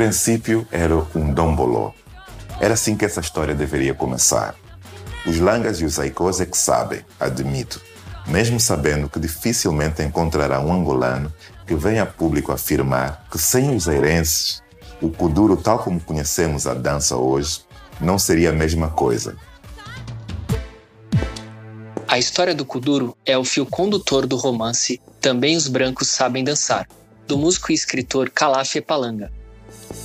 princípio era um domboló. Era assim que essa história deveria começar. Os langas e os aicós é que sabem, admito, mesmo sabendo que dificilmente encontrará um angolano que venha a público afirmar que sem os airenses, o kuduro tal como conhecemos a dança hoje não seria a mesma coisa. A história do kuduro é o fio condutor do romance Também os Brancos Sabem Dançar, do músico e escritor Calaf Epalanga.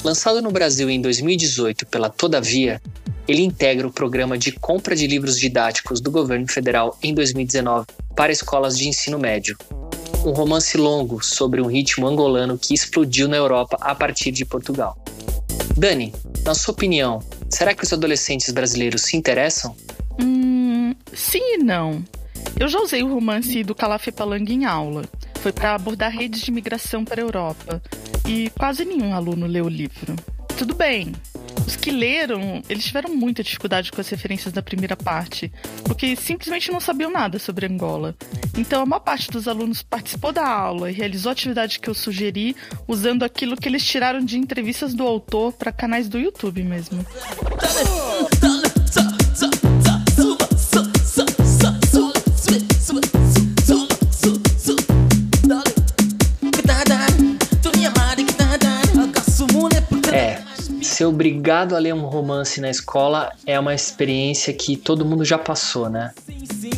Lançado no Brasil em 2018 pela Todavia, ele integra o programa de compra de livros didáticos do governo federal em 2019 para escolas de ensino médio. Um romance longo sobre um ritmo angolano que explodiu na Europa a partir de Portugal. Dani, na sua opinião, será que os adolescentes brasileiros se interessam? Hum, sim e não. Eu já usei o romance do Calaf Palanga em aula. Foi para abordar redes de migração para a Europa. E quase nenhum aluno leu o livro. Tudo bem, os que leram, eles tiveram muita dificuldade com as referências da primeira parte, porque simplesmente não sabiam nada sobre Angola. Então a maior parte dos alunos participou da aula e realizou a atividade que eu sugeri usando aquilo que eles tiraram de entrevistas do autor para canais do YouTube mesmo. ser obrigado a ler um romance na escola é uma experiência que todo mundo já passou, né?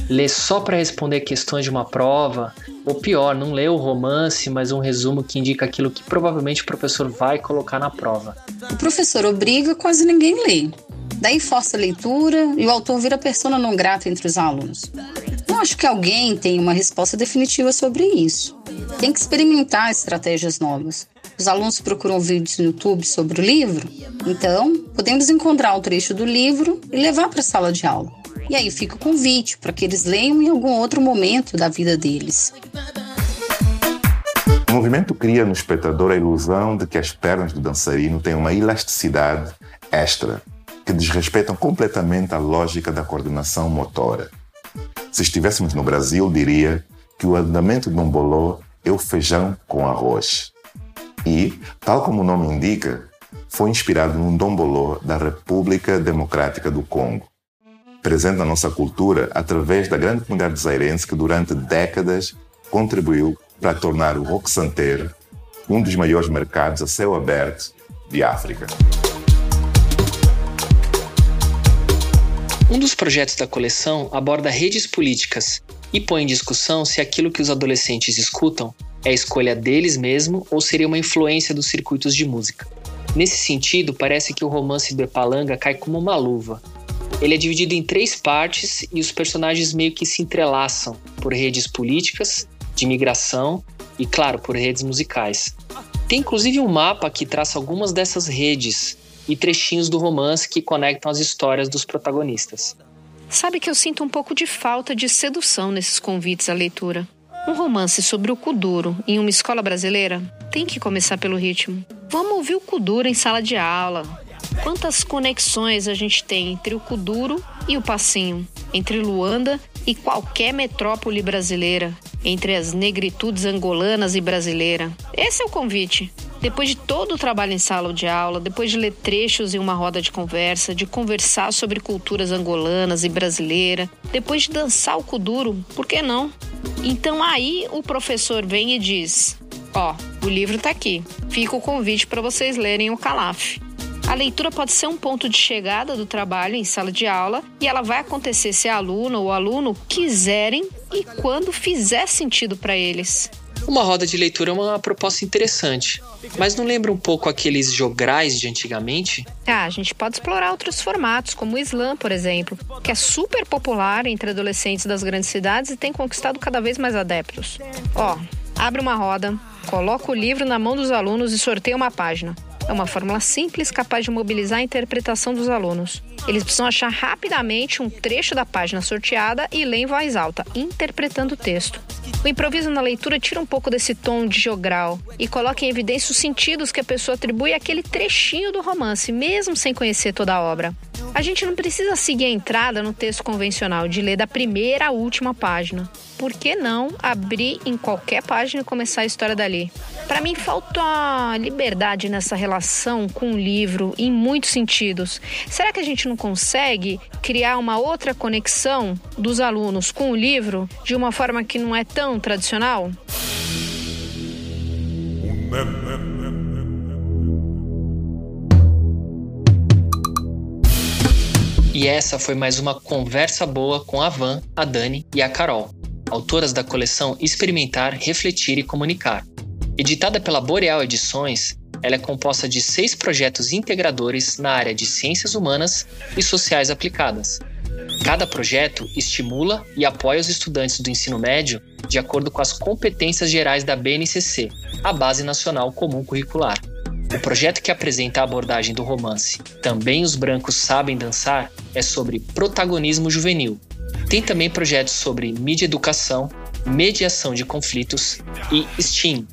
Ler só para responder questões de uma prova, ou pior, não ler o romance, mas um resumo que indica aquilo que provavelmente o professor vai colocar na prova. O professor obriga, quase ninguém lê. Daí força a leitura e o autor vira persona não grata entre os alunos. Não acho que alguém tenha uma resposta definitiva sobre isso. Tem que experimentar estratégias novas. Os alunos procuram vídeos no YouTube sobre o livro, então podemos encontrar um trecho do livro e levar para a sala de aula. E aí fica o convite para que eles leiam em algum outro momento da vida deles. O movimento cria no espectador a ilusão de que as pernas do dançarino têm uma elasticidade extra, que desrespeitam completamente a lógica da coordenação motora. Se estivéssemos no Brasil, diria que o andamento de um bolô é o feijão com arroz e, tal como o nome indica, foi inspirado num dombolô da República Democrática do Congo, presente na nossa cultura através da grande comunidade zairense que durante décadas contribuiu para tornar o rock santeiro um dos maiores mercados a céu aberto de África. Um dos projetos da coleção aborda redes políticas e põe em discussão se aquilo que os adolescentes escutam é escolha deles mesmo ou seria uma influência dos circuitos de música? Nesse sentido, parece que o romance do Epalanga cai como uma luva. Ele é dividido em três partes e os personagens meio que se entrelaçam por redes políticas, de migração e, claro, por redes musicais. Tem inclusive um mapa que traça algumas dessas redes e trechinhos do romance que conectam as histórias dos protagonistas. Sabe que eu sinto um pouco de falta de sedução nesses convites à leitura. Um romance sobre o Kuduro em uma escola brasileira tem que começar pelo ritmo. Vamos ouvir o Kuduro em sala de aula. Quantas conexões a gente tem entre o Kuduro e o Passinho, entre Luanda e qualquer metrópole brasileira, entre as negritudes angolanas e brasileira. Esse é o convite. Depois de todo o trabalho em sala de aula, depois de ler trechos em uma roda de conversa, de conversar sobre culturas angolanas e brasileira, depois de dançar o kuduro, por que não? Então aí o professor vem e diz: Ó, oh, o livro tá aqui. Fica o convite para vocês lerem o Calaf. A leitura pode ser um ponto de chegada do trabalho em sala de aula e ela vai acontecer se a aluna ou aluno quiserem e quando fizer sentido para eles. Uma roda de leitura é uma proposta interessante, mas não lembra um pouco aqueles jograis de antigamente? Ah, a gente pode explorar outros formatos, como o slam, por exemplo, que é super popular entre adolescentes das grandes cidades e tem conquistado cada vez mais adeptos. Ó, abre uma roda, coloca o livro na mão dos alunos e sorteia uma página. É uma fórmula simples capaz de mobilizar a interpretação dos alunos. Eles precisam achar rapidamente um trecho da página sorteada e ler em voz alta, interpretando o texto. O improviso na leitura tira um pouco desse tom de jogral e coloca em evidência os sentidos que a pessoa atribui àquele trechinho do romance, mesmo sem conhecer toda a obra. A gente não precisa seguir a entrada no texto convencional de ler da primeira à última página. Por que não abrir em qualquer página e começar a história dali? Para mim, falta liberdade nessa relação com o livro em muitos sentidos. Será que a gente não consegue criar uma outra conexão dos alunos com o livro de uma forma que não é tão tradicional? E essa foi mais uma conversa boa com a Van, a Dani e a Carol, autoras da coleção Experimentar, Refletir e Comunicar. Editada pela Boreal Edições, ela é composta de seis projetos integradores na área de ciências humanas e sociais aplicadas. Cada projeto estimula e apoia os estudantes do ensino médio de acordo com as competências gerais da BNCC, a Base Nacional Comum Curricular. O projeto que apresenta a abordagem do romance Também os Brancos Sabem Dançar é sobre protagonismo juvenil. Tem também projetos sobre mídia educação, mediação de conflitos e STEAM.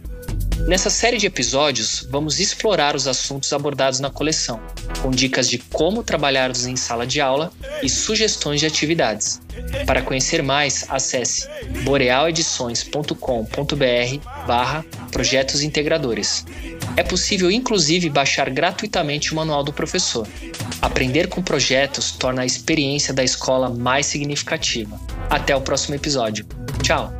Nessa série de episódios, vamos explorar os assuntos abordados na coleção, com dicas de como trabalhá-los em sala de aula e sugestões de atividades. Para conhecer mais, acesse borealedições.com.br barra projetos integradores. É possível, inclusive, baixar gratuitamente o manual do professor. Aprender com projetos torna a experiência da escola mais significativa. Até o próximo episódio. Tchau!